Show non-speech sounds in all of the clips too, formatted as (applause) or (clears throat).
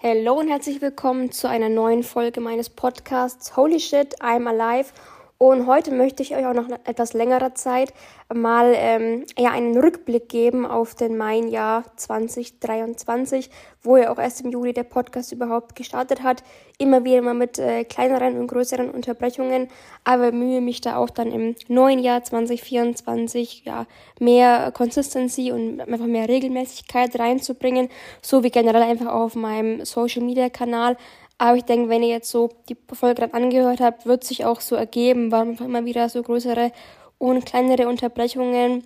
Hallo und herzlich willkommen zu einer neuen Folge meines Podcasts Holy Shit, I'm Alive. Und heute möchte ich euch auch noch etwas längerer Zeit mal ähm, ja, einen Rückblick geben auf den Mai-Jahr 2023, wo ja auch erst im Juli der Podcast überhaupt gestartet hat. Immer wieder mal mit äh, kleineren und größeren Unterbrechungen, aber mühe mich da auch dann im neuen Jahr 2024 ja, mehr Consistency und einfach mehr Regelmäßigkeit reinzubringen, so wie generell einfach auf meinem Social-Media-Kanal aber ich denke, wenn ihr jetzt so die Folge gerade angehört habt, wird sich auch so ergeben, weil einfach immer wieder so größere und kleinere Unterbrechungen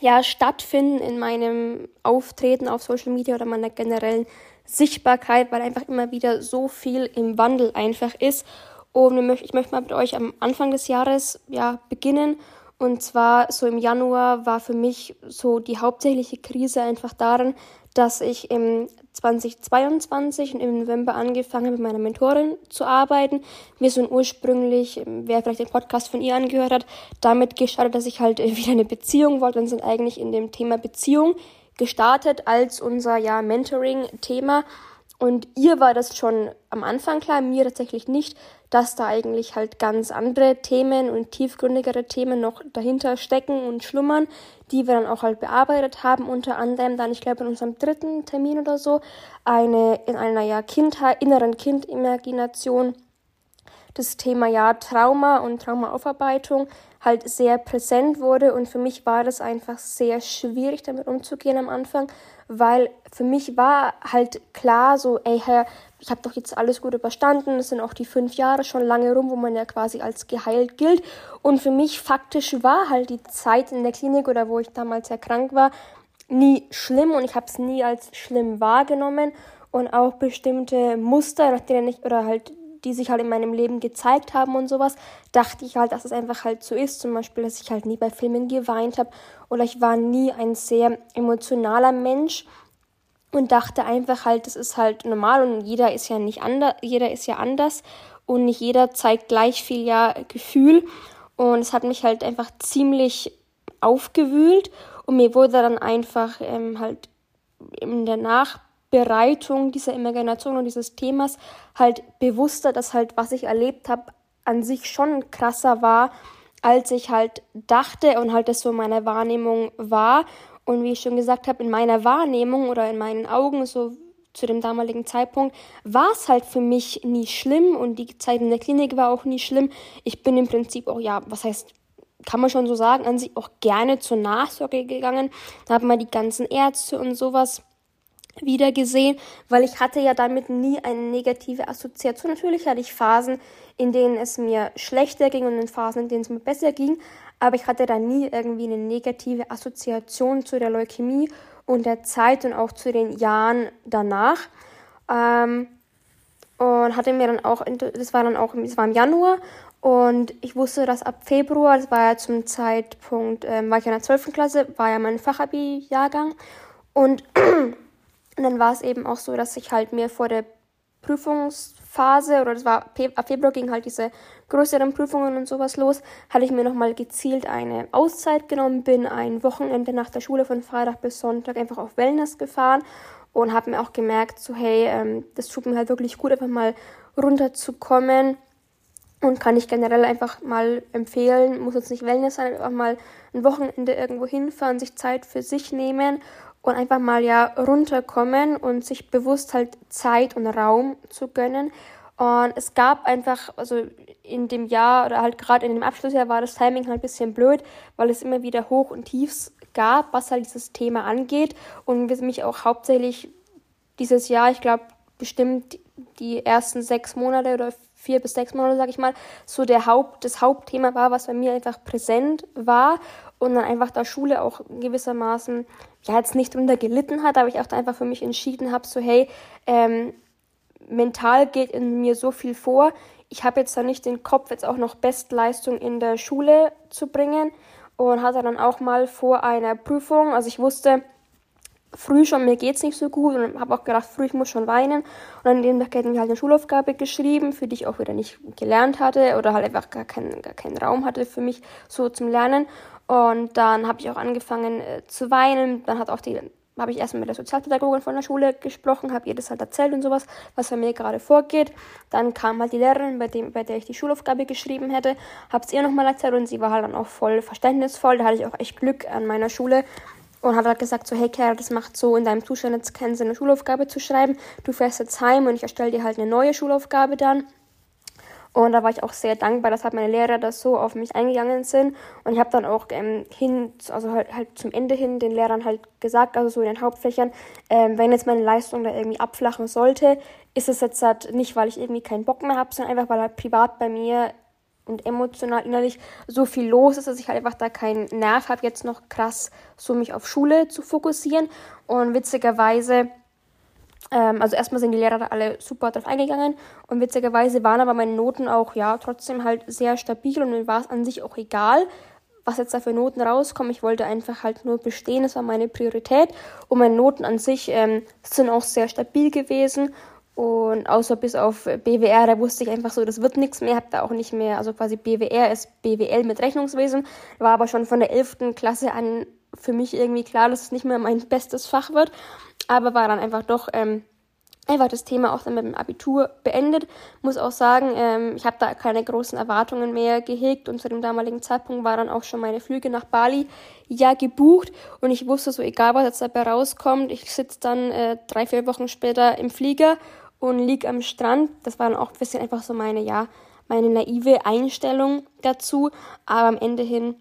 ja stattfinden in meinem Auftreten auf Social Media oder meiner generellen Sichtbarkeit, weil einfach immer wieder so viel im Wandel einfach ist. Und ich möchte mal mit euch am Anfang des Jahres ja beginnen. Und zwar so im Januar war für mich so die hauptsächliche Krise einfach darin, dass ich im 2022 und im November angefangen mit meiner Mentorin zu arbeiten. Wir sind ursprünglich, wer vielleicht den Podcast von ihr angehört hat, damit gestartet, dass ich halt (laughs) wieder eine Beziehung wollte und sind eigentlich in dem Thema Beziehung gestartet als unser ja Mentoring-Thema. Und ihr war das schon am Anfang klar, mir tatsächlich nicht, dass da eigentlich halt ganz andere Themen und tiefgründigere Themen noch dahinter stecken und schlummern, die wir dann auch halt bearbeitet haben. Unter anderem dann, ich glaube, in unserem dritten Termin oder so, eine in einer ja Kindheit, inneren Kindimagination das Thema ja Trauma und Traumaaufarbeitung halt sehr präsent wurde und für mich war das einfach sehr schwierig damit umzugehen am Anfang, weil für mich war halt klar so, ey Herr, ich habe doch jetzt alles gut überstanden, es sind auch die fünf Jahre schon lange rum, wo man ja quasi als geheilt gilt. Und für mich faktisch war halt die Zeit in der Klinik oder wo ich damals sehr krank war, nie schlimm und ich habe es nie als schlimm wahrgenommen. Und auch bestimmte Muster, nach denen ich oder halt die sich halt in meinem Leben gezeigt haben und sowas, dachte ich halt, dass es einfach halt so ist. Zum Beispiel, dass ich halt nie bei Filmen geweint habe oder ich war nie ein sehr emotionaler Mensch und dachte einfach halt, das ist halt normal und jeder ist ja nicht anders, jeder ist ja anders und nicht jeder zeigt gleich viel ja Gefühl und es hat mich halt einfach ziemlich aufgewühlt und mir wurde dann einfach ähm, halt in der Nach Bereitung dieser Imagination und dieses Themas halt bewusster, dass halt, was ich erlebt habe, an sich schon krasser war, als ich halt dachte und halt das so in meiner Wahrnehmung war. Und wie ich schon gesagt habe, in meiner Wahrnehmung oder in meinen Augen, so zu dem damaligen Zeitpunkt, war es halt für mich nie schlimm und die Zeit in der Klinik war auch nie schlimm. Ich bin im Prinzip auch, ja, was heißt, kann man schon so sagen, an sich auch gerne zur Nachsorge gegangen. Da haben wir die ganzen Ärzte und sowas wieder gesehen, weil ich hatte ja damit nie eine negative Assoziation. Natürlich hatte ich Phasen, in denen es mir schlechter ging und in Phasen, in denen es mir besser ging, aber ich hatte da nie irgendwie eine negative Assoziation zu der Leukämie und der Zeit und auch zu den Jahren danach. Ähm, und hatte mir dann auch, das war dann auch, das war im Januar und ich wusste, dass ab Februar, das war ja zum Zeitpunkt, ähm, war ich in der 12. Klasse, war ja mein Fachabi-Jahrgang und Und (clears throat) dann war es eben auch so, dass ich halt mir vor der Prüfungsphase, oder das war ab Februar ging halt diese größeren Prüfungen und sowas los, hatte ich mir nochmal gezielt eine Auszeit genommen, bin ein Wochenende nach der Schule von Freitag bis Sonntag einfach auf Wellness gefahren und habe mir auch gemerkt, so hey, ähm, das tut mir halt wirklich gut, einfach mal runterzukommen und kann ich generell einfach mal empfehlen, muss jetzt nicht Wellness sein, einfach mal ein Wochenende irgendwo hinfahren, sich Zeit für sich nehmen und einfach mal ja runterkommen und sich bewusst halt Zeit und Raum zu gönnen. Und es gab einfach, also in dem Jahr oder halt gerade in dem Abschlussjahr war das Timing halt ein bisschen blöd, weil es immer wieder Hoch und Tiefs gab, was halt dieses Thema angeht. Und wir mich auch hauptsächlich dieses Jahr, ich glaube, bestimmt die ersten sechs Monate oder vier bis sechs Monate, sag ich mal, so der Haupt, das Hauptthema war, was bei mir einfach präsent war und dann einfach da Schule auch gewissermaßen, ja, jetzt nicht drunter gelitten hat, aber ich auch da einfach für mich entschieden habe, so, hey, ähm, mental geht in mir so viel vor, ich habe jetzt da nicht den Kopf, jetzt auch noch Bestleistung in der Schule zu bringen und hatte dann auch mal vor einer Prüfung, also ich wusste, früh schon, mir geht's nicht so gut und habe auch gedacht, früh, ich muss schon weinen. Und an dem Tag hätten wir halt eine Schulaufgabe geschrieben, für die ich auch wieder nicht gelernt hatte oder halt einfach gar keinen, gar keinen Raum hatte für mich so zum Lernen. Und dann habe ich auch angefangen äh, zu weinen. Dann hat auch die habe ich erstmal mit der Sozialpädagogin von der Schule gesprochen, habe ihr das halt erzählt und sowas, was bei mir gerade vorgeht. Dann kam halt die Lehrerin, bei, dem, bei der ich die Schulaufgabe geschrieben hätte, habe es ihr nochmal erzählt und sie war halt dann auch voll verständnisvoll. Da hatte ich auch echt Glück an meiner Schule und hat halt gesagt so, hey Kerl, das macht so in deinem Zustand jetzt keinen Sinn, eine Schulaufgabe zu schreiben. Du fährst jetzt heim und ich erstelle dir halt eine neue Schulaufgabe dann. Und da war ich auch sehr dankbar, dass halt meine Lehrer das so auf mich eingegangen sind. Und ich habe dann auch ähm, hin, also halt, halt, zum Ende hin den Lehrern halt gesagt, also so in den Hauptfächern, ähm, wenn jetzt meine Leistung da irgendwie abflachen sollte, ist es jetzt halt nicht, weil ich irgendwie keinen Bock mehr habe, sondern einfach, weil halt privat bei mir und emotional innerlich so viel los ist, dass ich halt einfach da keinen Nerv habe, jetzt noch krass so mich auf Schule zu fokussieren. Und witzigerweise ähm, also erstmal sind die Lehrer da alle super drauf eingegangen und witzigerweise waren aber meine Noten auch ja trotzdem halt sehr stabil und mir war es an sich auch egal, was jetzt da für Noten rauskommen. Ich wollte einfach halt nur bestehen, das war meine Priorität und meine Noten an sich ähm, sind auch sehr stabil gewesen und außer bis auf BWR, da wusste ich einfach so, das wird nichts mehr, hab da auch nicht mehr, also quasi BWR ist BWL mit Rechnungswesen, war aber schon von der 11. Klasse an für mich irgendwie klar, dass es nicht mehr mein (laughs) bestes Fach wird aber war dann einfach doch ähm, einfach das Thema auch dann mit dem Abitur beendet. Muss auch sagen, ähm, ich habe da keine großen Erwartungen mehr gehegt und zu dem damaligen Zeitpunkt war dann auch schon meine Flüge nach Bali ja gebucht und ich wusste so, egal was jetzt dabei rauskommt, ich sitze dann äh, drei, vier Wochen später im Flieger und lieg am Strand. Das war dann auch ein bisschen einfach so meine, ja, meine naive Einstellung dazu, aber am Ende hin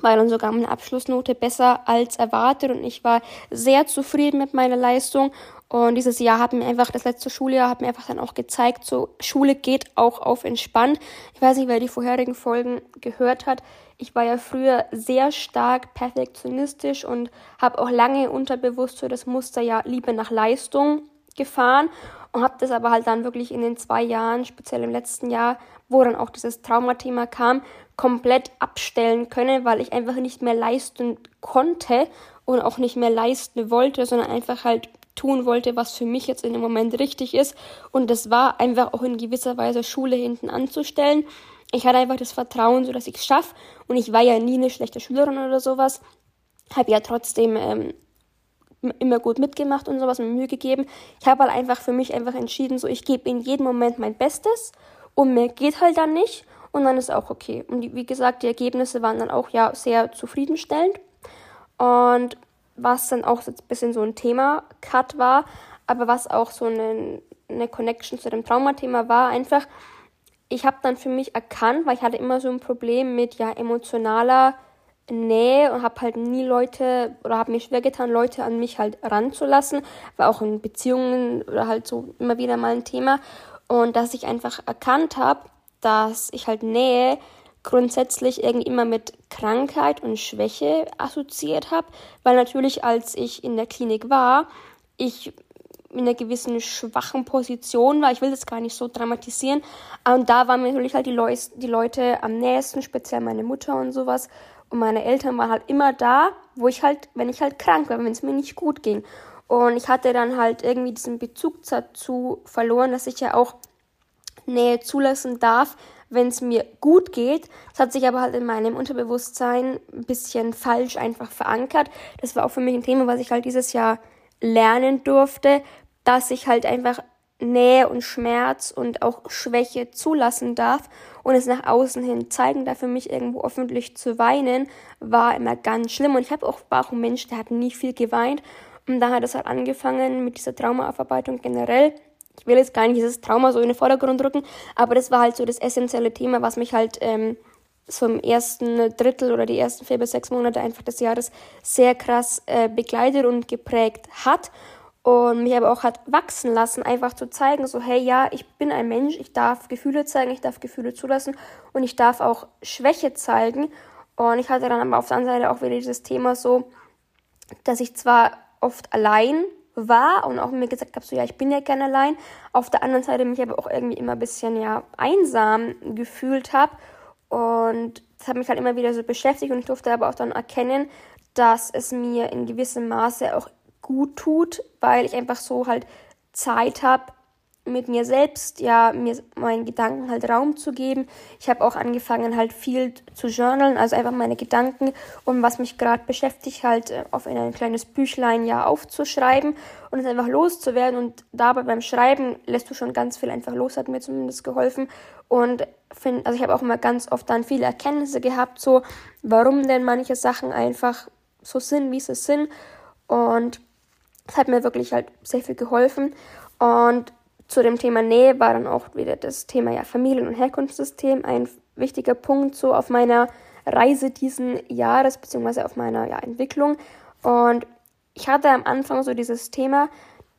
war dann sogar eine Abschlussnote besser als erwartet und ich war sehr zufrieden mit meiner Leistung. Und dieses Jahr hat mir einfach, das letzte Schuljahr hat mir einfach dann auch gezeigt, so Schule geht auch auf entspannt. Ich weiß nicht, wer die vorherigen Folgen gehört hat. Ich war ja früher sehr stark perfektionistisch und habe auch lange unterbewusst so das Muster ja Liebe nach Leistung gefahren und habe das aber halt dann wirklich in den zwei Jahren, speziell im letzten Jahr, wo dann auch dieses Traumathema kam, komplett abstellen können, weil ich einfach nicht mehr leisten konnte und auch nicht mehr leisten wollte, sondern einfach halt tun wollte, was für mich jetzt in dem Moment richtig ist. Und das war einfach auch in gewisser Weise Schule hinten anzustellen. Ich hatte einfach das Vertrauen, so dass ich es schaffe. Und ich war ja nie eine schlechte Schülerin oder sowas. Habe ja trotzdem ähm, immer gut mitgemacht und sowas, mir Mühe gegeben. Ich habe halt einfach für mich einfach entschieden, so ich gebe in jedem Moment mein Bestes und mir geht halt dann nicht und dann ist auch okay. Und wie gesagt, die Ergebnisse waren dann auch ja sehr zufriedenstellend. Und was dann auch ein bisschen so ein Thema-Cut war, aber was auch so eine, eine Connection zu dem Traumathema war, einfach, ich habe dann für mich erkannt, weil ich hatte immer so ein Problem mit ja emotionaler Nähe und habe halt nie Leute oder habe mir schwer getan, Leute an mich halt ranzulassen, war auch in Beziehungen oder halt so immer wieder mal ein Thema und dass ich einfach erkannt habe, dass ich halt Nähe grundsätzlich irgendwie immer mit Krankheit und Schwäche assoziiert habe, weil natürlich als ich in der Klinik war, ich in einer gewissen schwachen Position war. Ich will das gar nicht so dramatisieren. Und da waren mir natürlich halt die, Leu die Leute am nächsten, speziell meine Mutter und sowas. Und meine Eltern waren halt immer da, wo ich halt, wenn ich halt krank war, wenn es mir nicht gut ging. Und ich hatte dann halt irgendwie diesen Bezug dazu verloren, dass ich ja auch Nähe zulassen darf, wenn es mir gut geht. Das hat sich aber halt in meinem Unterbewusstsein ein bisschen falsch einfach verankert. Das war auch für mich ein Thema, was ich halt dieses Jahr lernen durfte, dass ich halt einfach Nähe und Schmerz und auch Schwäche zulassen darf und es nach außen hin zeigen darf. Für mich irgendwo öffentlich zu weinen war immer ganz schlimm und ich habe auch, war auch ein Mensch, der hat nie viel geweint und da hat es halt angefangen mit dieser Traumaaufarbeitung generell ich will jetzt gar nicht dieses Trauma so in den Vordergrund rücken, aber das war halt so das essentielle Thema, was mich halt ähm, so im ersten Drittel oder die ersten vier bis sechs Monate einfach des Jahres sehr krass äh, begleitet und geprägt hat und mich aber auch hat wachsen lassen, einfach zu zeigen, so hey, ja, ich bin ein Mensch, ich darf Gefühle zeigen, ich darf Gefühle zulassen und ich darf auch Schwäche zeigen und ich hatte dann aber auf der anderen Seite auch wieder dieses Thema so, dass ich zwar oft allein war und auch mir gesagt habe, so ja, ich bin ja gerne allein. Auf der anderen Seite mich aber auch irgendwie immer ein bisschen ja einsam gefühlt habe und das hat mich halt immer wieder so beschäftigt und ich durfte aber auch dann erkennen, dass es mir in gewissem Maße auch gut tut, weil ich einfach so halt Zeit habe, mit mir selbst, ja, mir meinen Gedanken halt Raum zu geben. Ich habe auch angefangen halt viel zu journalen, also einfach meine Gedanken um was mich gerade beschäftigt, halt äh, auf in ein kleines Büchlein ja aufzuschreiben und es einfach loszuwerden. Und dabei beim Schreiben lässt du schon ganz viel einfach los, hat mir zumindest geholfen. Und find, also ich habe auch immer ganz oft dann viele Erkenntnisse gehabt, so warum denn manche Sachen einfach so sind, wie sie sind. Und es hat mir wirklich halt sehr viel geholfen. Und zu dem Thema Nähe war dann auch wieder das Thema ja, Familien- und Herkunftssystem ein wichtiger Punkt so auf meiner Reise diesen Jahres, beziehungsweise auf meiner ja, Entwicklung. Und ich hatte am Anfang so dieses Thema,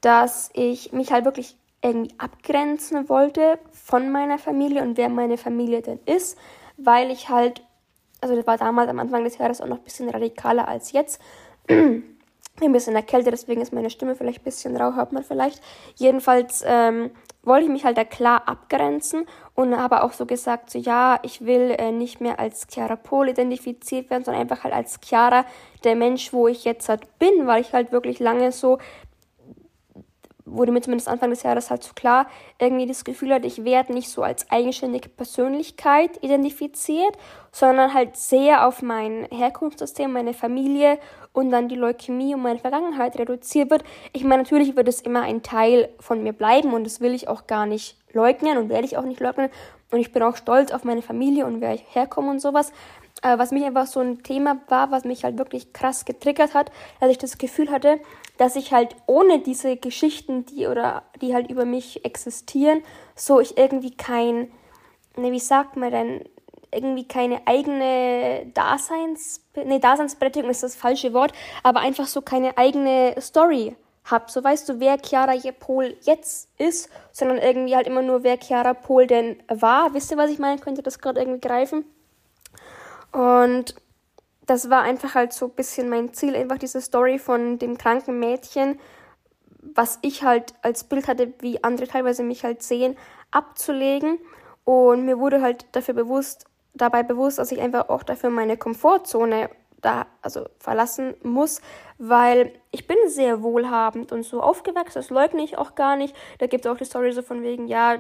dass ich mich halt wirklich irgendwie abgrenzen wollte von meiner Familie und wer meine Familie denn ist, weil ich halt, also das war damals am Anfang des Jahres auch noch ein bisschen radikaler als jetzt. (clears throat) ein bisschen erkältet, deswegen ist meine Stimme vielleicht ein bisschen rau, hört man vielleicht. Jedenfalls ähm, wollte ich mich halt da klar abgrenzen und habe auch so gesagt, so ja, ich will äh, nicht mehr als Chiara Pol identifiziert werden, sondern einfach halt als Chiara, der Mensch, wo ich jetzt halt bin, weil ich halt wirklich lange so wurde mir zumindest Anfang des Jahres halt so klar, irgendwie das Gefühl hatte, ich werde nicht so als eigenständige Persönlichkeit identifiziert, sondern halt sehr auf mein Herkunftssystem, meine Familie und dann die Leukämie und meine Vergangenheit reduziert wird. Ich meine, natürlich wird es immer ein Teil von mir bleiben und das will ich auch gar nicht leugnen und werde ich auch nicht leugnen. Und ich bin auch stolz auf meine Familie und wer ich herkomme und sowas. Aber was mich einfach so ein Thema war, was mich halt wirklich krass getriggert hat, dass ich das Gefühl hatte, dass ich halt ohne diese Geschichten, die oder die halt über mich existieren, so ich irgendwie kein, ne, wie sagt man denn, irgendwie keine eigene Daseins, ne, Daseinsberechtigung ist das falsche Wort, aber einfach so keine eigene Story hab. So weißt du, wer Chiara Pol jetzt ist, sondern irgendwie halt immer nur, wer Chiara Pol denn war. Wisst ihr, was ich meine? Könnte das gerade irgendwie greifen? Und das war einfach halt so ein bisschen mein Ziel, einfach diese Story von dem kranken Mädchen, was ich halt als Bild hatte, wie andere teilweise mich halt sehen, abzulegen. Und mir wurde halt dafür bewusst, dabei bewusst, dass ich einfach auch dafür meine Komfortzone da also verlassen muss, weil ich bin sehr wohlhabend und so aufgewachsen, das leugne ich auch gar nicht. Da gibt es auch die Story so von wegen, ja,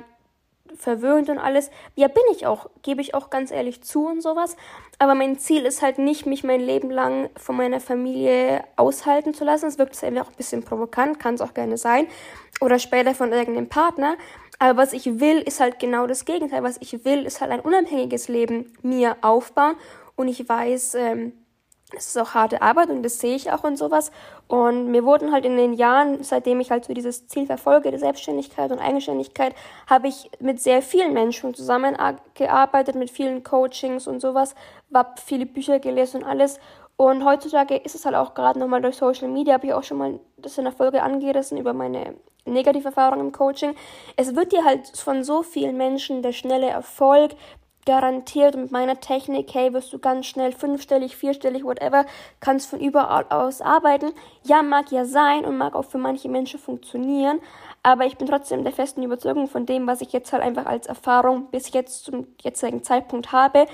verwöhnt und alles. Ja, bin ich auch, gebe ich auch ganz ehrlich zu und sowas. Aber mein Ziel ist halt nicht, mich mein Leben lang von meiner Familie aushalten zu lassen. Es wirkt einfach auch ein bisschen provokant, kann es auch gerne sein. Oder später von irgendeinem Partner. Aber was ich will, ist halt genau das Gegenteil. Was ich will, ist halt ein unabhängiges Leben mir aufbauen. Und ich weiß, ähm, es ist auch harte Arbeit und das sehe ich auch und sowas. Und mir wurden halt in den Jahren, seitdem ich halt so dieses Ziel verfolge, der Selbstständigkeit und Eigenständigkeit, habe ich mit sehr vielen Menschen zusammengearbeitet, mit vielen Coachings und sowas, habe viele Bücher gelesen und alles. Und heutzutage ist es halt auch gerade nochmal durch Social Media, habe ich auch schon mal das in der Folge angerissen über meine negative Erfahrung im Coaching. Es wird dir halt von so vielen Menschen der schnelle Erfolg, garantiert mit meiner Technik, hey, wirst du ganz schnell fünfstellig, vierstellig, whatever, kannst von überall aus arbeiten. Ja, mag ja sein und mag auch für manche Menschen funktionieren, aber ich bin trotzdem der festen Überzeugung von dem, was ich jetzt halt einfach als Erfahrung bis jetzt zum jetzigen Zeitpunkt habe,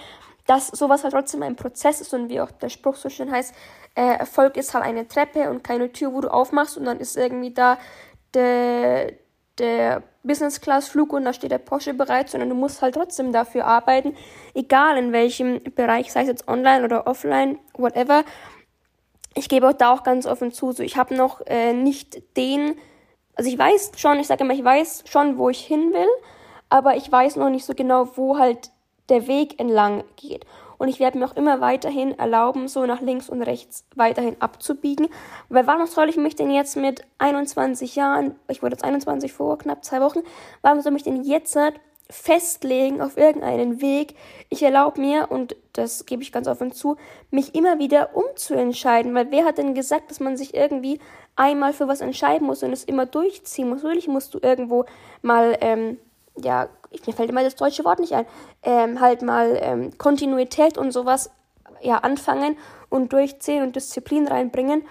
dass sowas halt trotzdem ein Prozess ist und wie auch der Spruch so schön heißt, äh, Erfolg ist halt eine Treppe und keine Tür, wo du aufmachst und dann ist irgendwie da der der Business Class Flug und da steht der Porsche bereit, sondern du musst halt trotzdem dafür arbeiten, egal in welchem Bereich, sei es jetzt online oder offline, whatever. Ich gebe auch da auch ganz offen zu, so ich habe noch äh, nicht den, also ich weiß schon, ich sage immer, ich weiß schon, wo ich hin will, aber ich weiß noch nicht so genau, wo halt der Weg entlang geht und ich werde mir auch immer weiterhin erlauben, so nach links und rechts weiterhin abzubiegen. Weil warum soll ich mich denn jetzt mit 21 Jahren, ich wurde jetzt 21 vor knapp zwei Wochen, warum soll ich denn jetzt festlegen auf irgendeinen Weg? Ich erlaube mir, und das gebe ich ganz offen zu, mich immer wieder umzuentscheiden. Weil wer hat denn gesagt, dass man sich irgendwie einmal für was entscheiden muss und es immer durchziehen muss? Natürlich musst du irgendwo mal, ähm, ja, mir fällt immer das deutsche Wort nicht ein, ähm, halt mal ähm, Kontinuität und sowas ja anfangen und durchziehen und Disziplin reinbringen.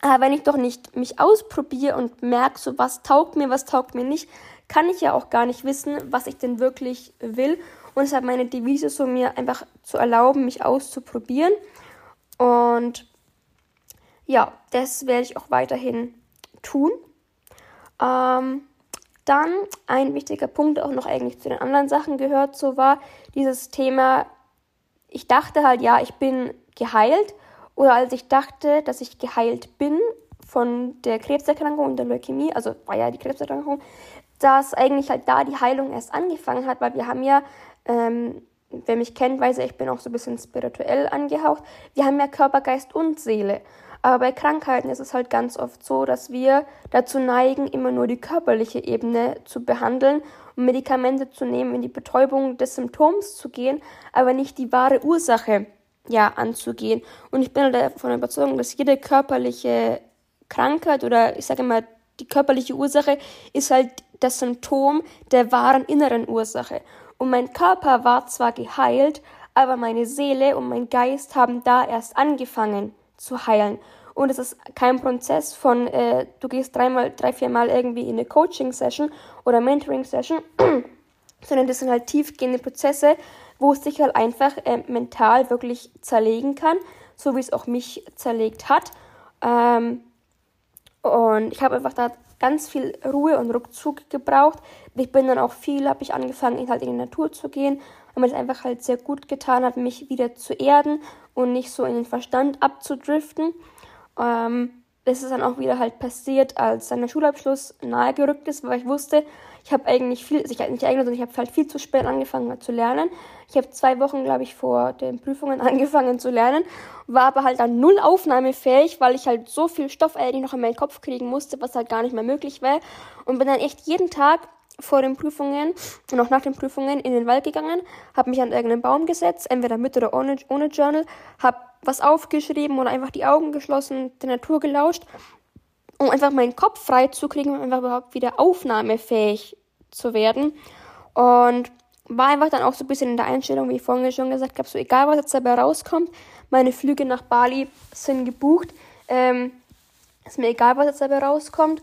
Aber wenn ich doch nicht mich ausprobiere und merke, so was taugt mir, was taugt mir nicht, kann ich ja auch gar nicht wissen, was ich denn wirklich will. Und deshalb meine Devise so mir einfach zu erlauben, mich auszuprobieren. Und ja, das werde ich auch weiterhin tun. Ähm, dann ein wichtiger Punkt, auch noch eigentlich zu den anderen Sachen gehört, so war dieses Thema, ich dachte halt, ja, ich bin geheilt. Oder als ich dachte, dass ich geheilt bin von der Krebserkrankung und der Leukämie, also war ja die Krebserkrankung, dass eigentlich halt da die Heilung erst angefangen hat, weil wir haben ja, ähm, wer mich kennt, weiß ja, ich bin auch so ein bisschen spirituell angehaucht, wir haben ja Körper, Geist und Seele. Aber bei Krankheiten ist es halt ganz oft so, dass wir dazu neigen, immer nur die körperliche Ebene zu behandeln und Medikamente zu nehmen, in die Betäubung des Symptoms zu gehen, aber nicht die wahre Ursache ja anzugehen. Und ich bin halt davon überzeugt, dass jede körperliche Krankheit oder ich sage mal die körperliche Ursache ist halt das Symptom der wahren inneren Ursache. Und mein Körper war zwar geheilt, aber meine Seele und mein Geist haben da erst angefangen zu heilen. Und es ist kein Prozess von, äh, du gehst dreimal, drei, viermal irgendwie in eine Coaching-Session oder Mentoring-Session, (clears throat) sondern das sind halt tiefgehende Prozesse, wo es sich halt einfach äh, mental wirklich zerlegen kann, so wie es auch mich zerlegt hat. Ähm, und ich habe einfach da ganz viel Ruhe und Rückzug gebraucht. Ich bin dann auch viel, habe ich angefangen, halt in die Natur zu gehen, weil mir das einfach halt sehr gut getan hat, mich wieder zu erden und nicht so in den Verstand abzudriften. Ähm, das ist dann auch wieder halt passiert, als dann der Schulabschluss nahegerückt ist, weil ich wusste, ich habe eigentlich viel, ich nicht eigentlich, sondern ich habe halt viel zu spät angefangen zu lernen. Ich habe zwei Wochen, glaube ich, vor den Prüfungen (laughs) angefangen zu lernen, war aber halt dann null aufnahmefähig, weil ich halt so viel Stoff eigentlich noch in meinen Kopf kriegen musste, was halt gar nicht mehr möglich wäre. Und bin dann echt jeden Tag vor den Prüfungen und auch nach den Prüfungen in den Wald gegangen, habe mich an irgendeinen Baum gesetzt, entweder mit oder ohne, ohne Journal, habe was aufgeschrieben oder einfach die Augen geschlossen, der Natur gelauscht, um einfach meinen Kopf frei zu kriegen und einfach überhaupt wieder aufnahmefähig zu werden. Und war einfach dann auch so ein bisschen in der Einstellung, wie ich vorhin schon gesagt habe, so egal was jetzt dabei rauskommt, meine Flüge nach Bali sind gebucht. Ähm, ist mir egal, was jetzt dabei rauskommt.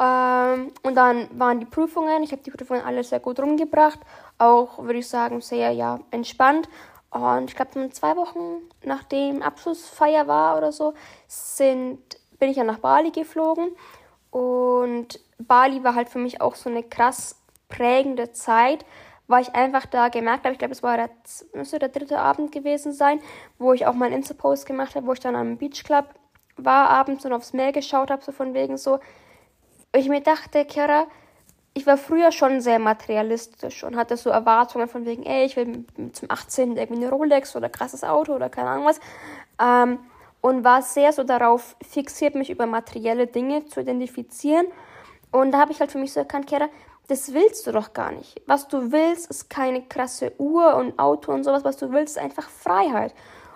Ähm, und dann waren die Prüfungen. Ich habe die Prüfungen alle sehr gut rumgebracht. Auch, würde ich sagen, sehr ja, entspannt. Und ich glaube, zwei Wochen nachdem Abschlussfeier war oder so, sind, bin ich ja nach Bali geflogen. Und Bali war halt für mich auch so eine krass prägende Zeit, weil ich einfach da gemerkt habe, ich glaube, es war der, müsste der dritte Abend gewesen sein, wo ich auch meinen Insta-Post gemacht habe, wo ich dann am Beach Club war abends und aufs Meer geschaut habe, so von wegen so, ich mir dachte, Kara, ich war früher schon sehr materialistisch und hatte so Erwartungen von wegen, ey, ich will zum 18. irgendwie eine Rolex oder krasses Auto oder keine Ahnung was. Ähm, und war sehr so darauf fixiert, mich über materielle Dinge zu identifizieren. Und da habe ich halt für mich so erkannt, Kera, das willst du doch gar nicht. Was du willst, ist keine krasse Uhr und Auto und sowas. Was du willst, ist einfach Freiheit.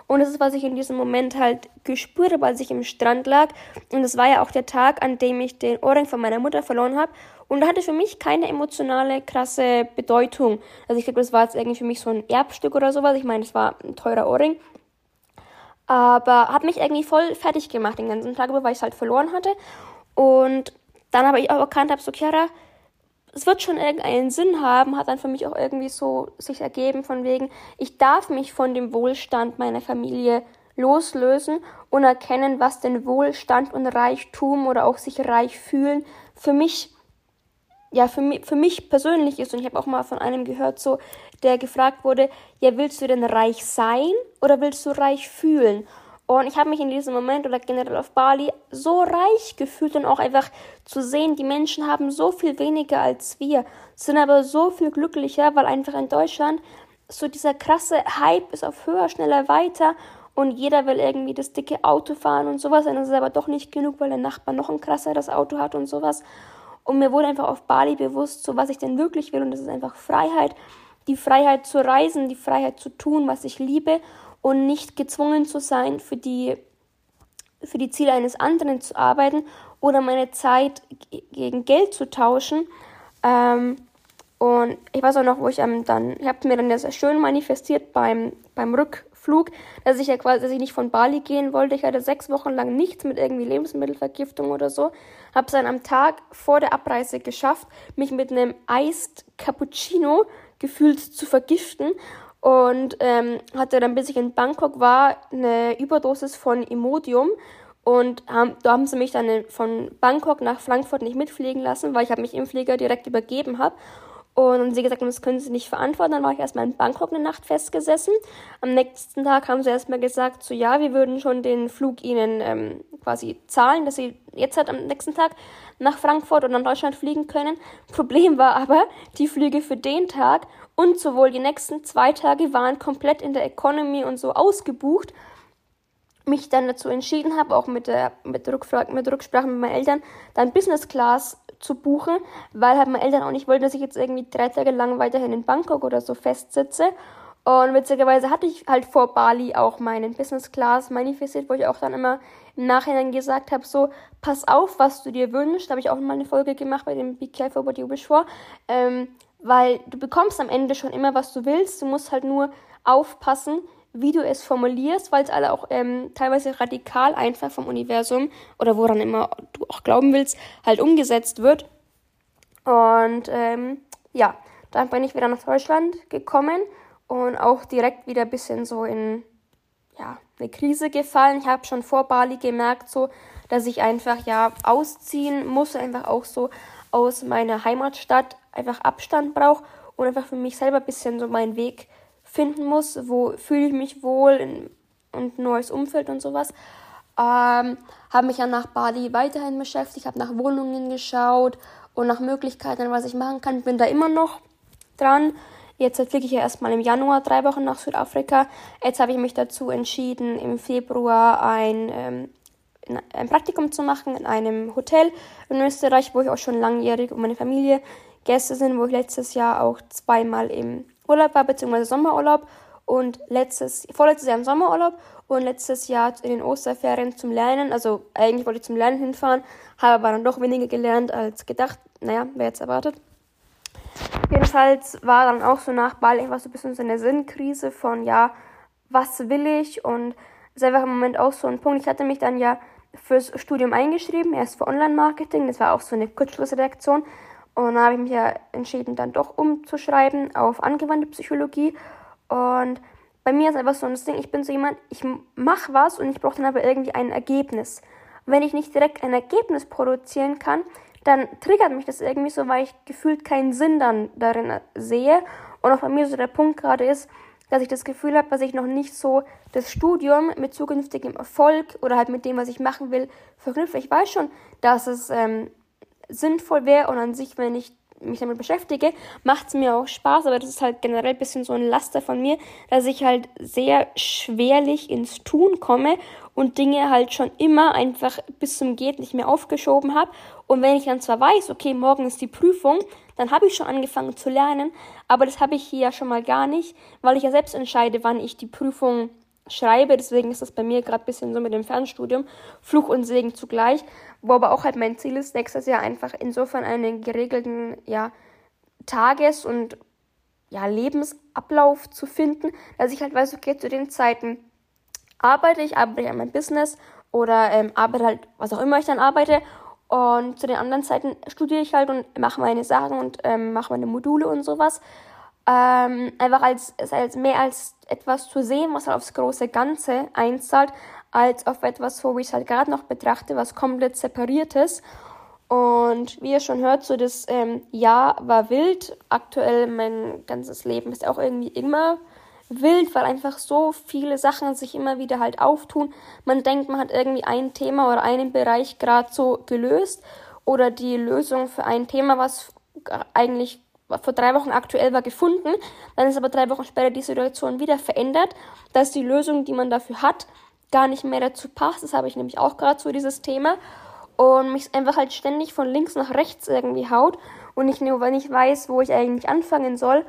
Und das ist, was ich in diesem Moment halt gespürt habe, als ich im Strand lag. Und es war ja auch der Tag, an dem ich den Ohrring von meiner Mutter verloren habe. Und da hatte für mich keine emotionale, krasse Bedeutung. Also ich glaube, das war jetzt irgendwie für mich so ein Erbstück oder sowas. Ich meine, es war ein teurer Ohrring. Aber hat mich irgendwie voll fertig gemacht den ganzen Tag über, weil ich es halt verloren hatte. Und dann habe ich auch erkannt, habe so, Chiara, es wird schon irgendeinen Sinn haben, hat dann für mich auch irgendwie so sich ergeben von wegen, ich darf mich von dem Wohlstand meiner Familie loslösen und erkennen, was denn Wohlstand und Reichtum oder auch sich reich fühlen für mich ja für mich, für mich persönlich ist. Und ich habe auch mal von einem gehört so der gefragt wurde ja willst du denn reich sein oder willst du reich fühlen und ich habe mich in diesem Moment oder generell auf Bali so reich gefühlt und auch einfach zu sehen, die Menschen haben so viel weniger als wir, sind aber so viel glücklicher, weil einfach in Deutschland so dieser krasse Hype ist auf höher, schneller, weiter und jeder will irgendwie das dicke Auto fahren und sowas. Und das ist aber doch nicht genug, weil der Nachbar noch ein krasseres Auto hat und sowas. Und mir wurde einfach auf Bali bewusst, so was ich denn wirklich will. Und das ist einfach Freiheit. Die Freiheit zu reisen, die Freiheit zu tun, was ich liebe und nicht gezwungen zu sein, für die, für die Ziele eines anderen zu arbeiten oder meine Zeit gegen Geld zu tauschen. Ähm, und ich weiß auch noch, wo ich ähm, dann, ich habe mir dann sehr schön manifestiert beim, beim Rückflug, dass ich ja quasi, dass ich nicht von Bali gehen wollte. Ich hatte sechs Wochen lang nichts mit irgendwie Lebensmittelvergiftung oder so. Habe es dann am Tag vor der Abreise geschafft, mich mit einem Eist Cappuccino gefühlt zu vergiften und ähm, hatte dann, bis ich in Bangkok war, eine Überdosis von Imodium. Und haben, da haben sie mich dann von Bangkok nach Frankfurt nicht mitfliegen lassen, weil ich mich im Flieger direkt übergeben habe. Und sie gesagt haben, das können sie nicht verantworten. Dann war ich erstmal in Bangkok eine Nacht festgesessen. Am nächsten Tag haben sie erstmal gesagt, so ja, wir würden schon den Flug ihnen ähm, quasi zahlen, dass sie jetzt halt am nächsten Tag nach Frankfurt und nach Deutschland fliegen können. Problem war aber, die Flüge für den Tag und sowohl die nächsten zwei Tage waren komplett in der Economy und so ausgebucht. Mich dann dazu entschieden habe, auch mit der, mit, Rückfrage, mit Rücksprache mit meinen Eltern, dann Business Class zu buchen, weil halt meine Eltern auch nicht wollten, dass ich jetzt irgendwie drei Tage lang weiterhin in Bangkok oder so festsitze. Und witzigerweise hatte ich halt vor Bali auch meinen Business Class manifestiert, wo ich auch dann immer im Nachhinein gesagt habe, so, pass auf, was du dir wünschst. Da habe ich auch mal eine Folge gemacht bei dem Be Careful What You Wish For. Ähm, weil du bekommst am Ende schon immer, was du willst. Du musst halt nur aufpassen, wie du es formulierst, weil es alle auch ähm, teilweise radikal einfach vom Universum oder woran immer du auch glauben willst, halt umgesetzt wird. Und ähm, ja, dann bin ich wieder nach Deutschland gekommen und auch direkt wieder ein bisschen so in ja, eine Krise gefallen. Ich habe schon vor Bali gemerkt, so, dass ich einfach ja ausziehen muss, einfach auch so aus meiner Heimatstadt einfach Abstand brauche und einfach für mich selber ein bisschen so meinen Weg finden muss, wo fühle ich mich wohl in, und neues Umfeld und sowas. Ähm, habe mich ja nach Bali weiterhin beschäftigt, habe nach Wohnungen geschaut und nach Möglichkeiten, was ich machen kann. Bin da immer noch dran. Jetzt fliege ich ja erstmal im Januar drei Wochen nach Südafrika. Jetzt habe ich mich dazu entschieden, im Februar ein, ähm, ein Praktikum zu machen in einem Hotel in Österreich, wo ich auch schon langjährig und meine Familie Gäste sind, wo ich letztes Jahr auch zweimal im Urlaub war, beziehungsweise Sommerurlaub und letztes, vorletztes Jahr im Sommerurlaub und letztes Jahr in den Osterferien zum Lernen. Also eigentlich wollte ich zum Lernen hinfahren, habe aber dann doch weniger gelernt als gedacht. Naja, wer jetzt erwartet. Jedenfalls war dann auch so nach Bali einfach so ein bisschen so eine Sinnkrise von, ja, was will ich? Und es ist einfach im Moment auch so ein Punkt. Ich hatte mich dann ja fürs Studium eingeschrieben, erst für Online-Marketing. Das war auch so eine Kurzschlussreaktion. Und dann habe ich mich ja entschieden, dann doch umzuschreiben auf angewandte Psychologie. Und bei mir ist einfach so ein Ding, ich bin so jemand, ich mache was und ich brauche dann aber irgendwie ein Ergebnis. Und wenn ich nicht direkt ein Ergebnis produzieren kann, dann triggert mich das irgendwie so, weil ich gefühlt keinen Sinn dann darin sehe. Und auch bei mir so der Punkt gerade ist, dass ich das Gefühl habe, dass ich noch nicht so das Studium mit zukünftigem Erfolg oder halt mit dem, was ich machen will, verknüpfe. Ich weiß schon, dass es ähm, sinnvoll wäre und an sich, wenn ich mich damit beschäftige, macht es mir auch Spaß, aber das ist halt generell ein bisschen so ein Laster von mir, dass ich halt sehr schwerlich ins Tun komme und Dinge halt schon immer einfach bis zum Geht nicht mehr aufgeschoben habe. Und wenn ich dann zwar weiß, okay, morgen ist die Prüfung, dann habe ich schon angefangen zu lernen, aber das habe ich hier ja schon mal gar nicht, weil ich ja selbst entscheide, wann ich die Prüfung schreibe. Deswegen ist das bei mir gerade ein bisschen so mit dem Fernstudium. Fluch und Segen zugleich. Wo aber auch halt mein Ziel ist, nächstes Jahr einfach insofern einen geregelten, ja, Tages- und ja, Lebensablauf zu finden, dass ich halt weiß, okay, zu den Zeiten arbeite ich, arbeite ich an meinem Business oder ähm, arbeite halt, was auch immer ich dann arbeite. Und zu den anderen Zeiten studiere ich halt und mache meine Sachen und ähm, mache meine Module und sowas ähm, einfach als, als mehr als etwas zu sehen, was halt aufs große Ganze einzahlt, als auf etwas, wo ich es halt gerade noch betrachte, was komplett separiertes. Und wie ihr schon hört, so das ähm, Jahr war wild. Aktuell mein ganzes Leben ist auch irgendwie immer wild, weil einfach so viele Sachen sich immer wieder halt auftun. Man denkt, man hat irgendwie ein Thema oder einen Bereich gerade so gelöst oder die Lösung für ein Thema, was eigentlich vor drei Wochen aktuell war, gefunden. Dann ist aber drei Wochen später die Situation wieder verändert, dass die Lösung, die man dafür hat, gar nicht mehr dazu passt. Das habe ich nämlich auch gerade so dieses Thema. Und mich einfach halt ständig von links nach rechts irgendwie haut und ich nur, ich weiß, wo ich eigentlich anfangen soll.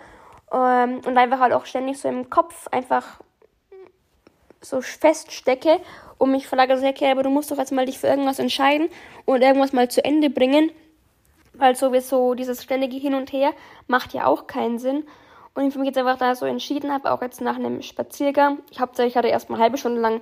Ähm, und einfach halt auch ständig so im Kopf einfach so feststecke und mich frage, so, okay, aber du musst doch jetzt mal dich für irgendwas entscheiden und irgendwas mal zu Ende bringen weil sowieso dieses ständige Hin und Her macht ja auch keinen Sinn. Und ich mich jetzt einfach da so entschieden habe, auch jetzt nach einem Spaziergang. Ich hauptsächlich hatte erstmal eine halbe Stunde lang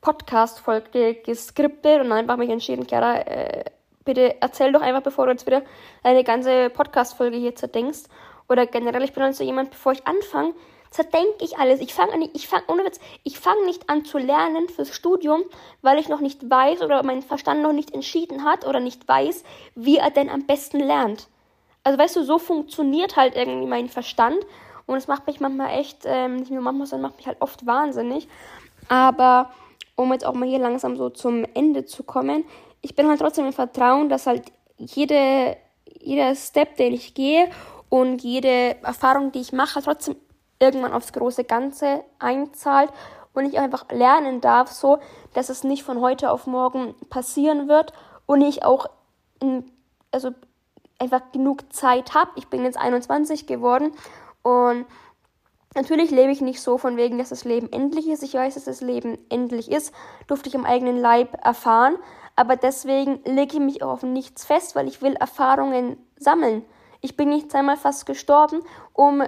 Podcast-Folge geskriptet und dann einfach mich entschieden, Chiara, äh, bitte erzähl doch einfach, bevor du jetzt wieder eine ganze Podcast-Folge hier zerdenkst. Oder generell, ich bin dann so jemand, bevor ich anfange, Das denke ich alles. Ich fange ich fang, ohne fange nicht an zu lernen fürs Studium, weil ich noch nicht weiß oder mein Verstand noch nicht entschieden hat oder nicht weiß, wie er denn am besten lernt. Also weißt du, so funktioniert halt irgendwie mein Verstand und es macht mich manchmal echt, ähm, nicht nur manchmal, sondern macht mich halt oft wahnsinnig. Aber um jetzt auch mal hier langsam so zum Ende zu kommen, ich bin halt trotzdem im Vertrauen, dass halt jede, jeder Step, den ich gehe und jede Erfahrung, die ich mache, trotzdem irgendwann aufs große Ganze einzahlt und ich einfach lernen darf, so dass es nicht von heute auf morgen passieren wird und ich auch in, also einfach genug Zeit habe. Ich bin jetzt 21 geworden und natürlich lebe ich nicht so von wegen, dass das Leben endlich ist. Ich weiß, dass das Leben endlich ist, durfte ich im eigenen Leib erfahren, aber deswegen lege ich mich auch auf nichts fest, weil ich will Erfahrungen sammeln. Ich bin nicht einmal fast gestorben, um,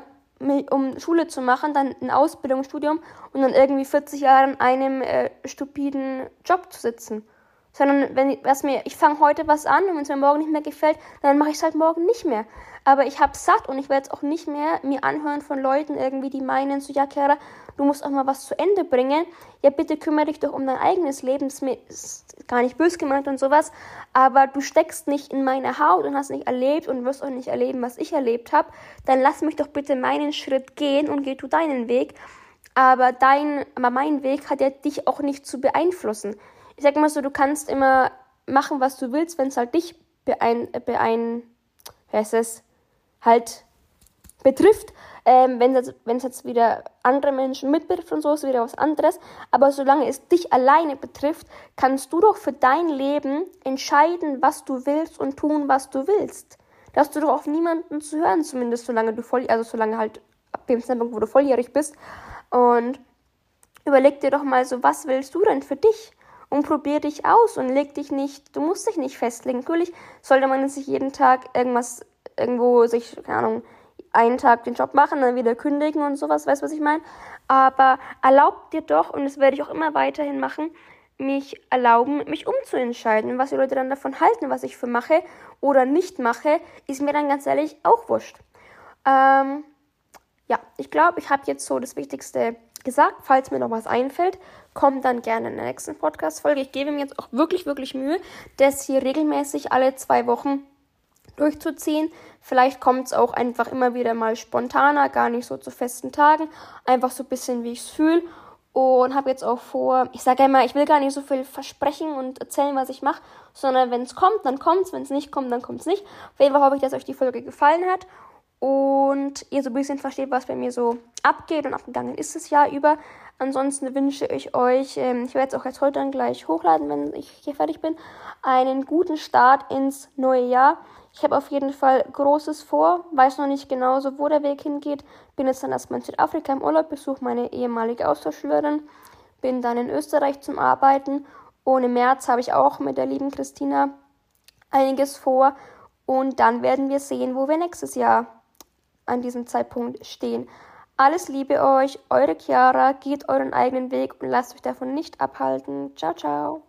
um Schule zu machen, dann ein Ausbildungsstudium und dann irgendwie 40 Jahre in einem äh, stupiden Job zu sitzen. Sondern wenn was mir, ich fange heute was an und wenn es mir morgen nicht mehr gefällt, dann mache ich es halt morgen nicht mehr. Aber ich habe satt und ich werde es auch nicht mehr mir anhören von Leuten irgendwie, die meinen, so ja, Kara, du musst auch mal was zu Ende bringen. Ja, bitte kümmere dich doch um dein eigenes Leben. Das ist gar nicht bös gemeint und sowas. Aber du steckst nicht in meine Haut und hast nicht erlebt und wirst auch nicht erleben, was ich erlebt habe. Dann lass mich doch bitte meinen Schritt gehen und geh du deinen Weg. Aber dein, aber mein Weg hat ja dich auch nicht zu beeinflussen. Ich sag mal so, du kannst immer machen, was du willst, wenn es halt dich beein, beein, heißt es, halt betrifft. Ähm, wenn es jetzt, jetzt wieder andere Menschen mitbetrifft und so, ist wieder was anderes. Aber solange es dich alleine betrifft, kannst du doch für dein Leben entscheiden, was du willst und tun, was du willst. Da hast du doch auf niemanden zu hören, zumindest solange du voll, also solange halt ab dem Zeitpunkt, wo du volljährig bist. Und überleg dir doch mal so, was willst du denn für dich? Und probier dich aus und leg dich nicht, du musst dich nicht festlegen. Natürlich sollte man sich jeden Tag irgendwas irgendwo sich, keine Ahnung, einen Tag den Job machen, dann wieder kündigen und sowas, weißt du, was ich meine? Aber erlaubt dir doch, und das werde ich auch immer weiterhin machen, mich erlauben, mich umzuentscheiden. Was die Leute dann davon halten, was ich für mache oder nicht mache, ist mir dann ganz ehrlich auch wurscht. Ähm, ja, ich glaube, ich habe jetzt so das Wichtigste gesagt. Falls mir noch was einfällt, kommt dann gerne in der nächsten Podcast-Folge. Ich gebe mir jetzt auch wirklich, wirklich Mühe, das hier regelmäßig alle zwei Wochen durchzuziehen. Vielleicht kommt es auch einfach immer wieder mal spontaner, gar nicht so zu festen Tagen. Einfach so ein bisschen, wie ich es fühle. Und habe jetzt auch vor, ich sage immer, ich will gar nicht so viel versprechen und erzählen, was ich mache, sondern wenn es kommt, dann kommt es, wenn es nicht kommt, dann kommt es nicht. Auf jeden Fall hoffe ich, dass euch die Folge gefallen hat und ihr so ein bisschen versteht, was bei mir so abgeht und abgegangen ist das Jahr über. Ansonsten wünsche ich euch, ähm, ich werde es auch jetzt heute dann gleich hochladen, wenn ich hier fertig bin, einen guten Start ins neue Jahr. Ich habe auf jeden Fall Großes vor, weiß noch nicht genau so, wo der Weg hingeht. Bin jetzt dann erstmal in Südafrika im Urlaub, besuche meine ehemalige Austauschschülerin, bin dann in Österreich zum Arbeiten und im März habe ich auch mit der lieben Christina einiges vor und dann werden wir sehen, wo wir nächstes Jahr an diesem Zeitpunkt stehen. Alles Liebe euch, eure Chiara, geht euren eigenen Weg und lasst euch davon nicht abhalten. Ciao, ciao.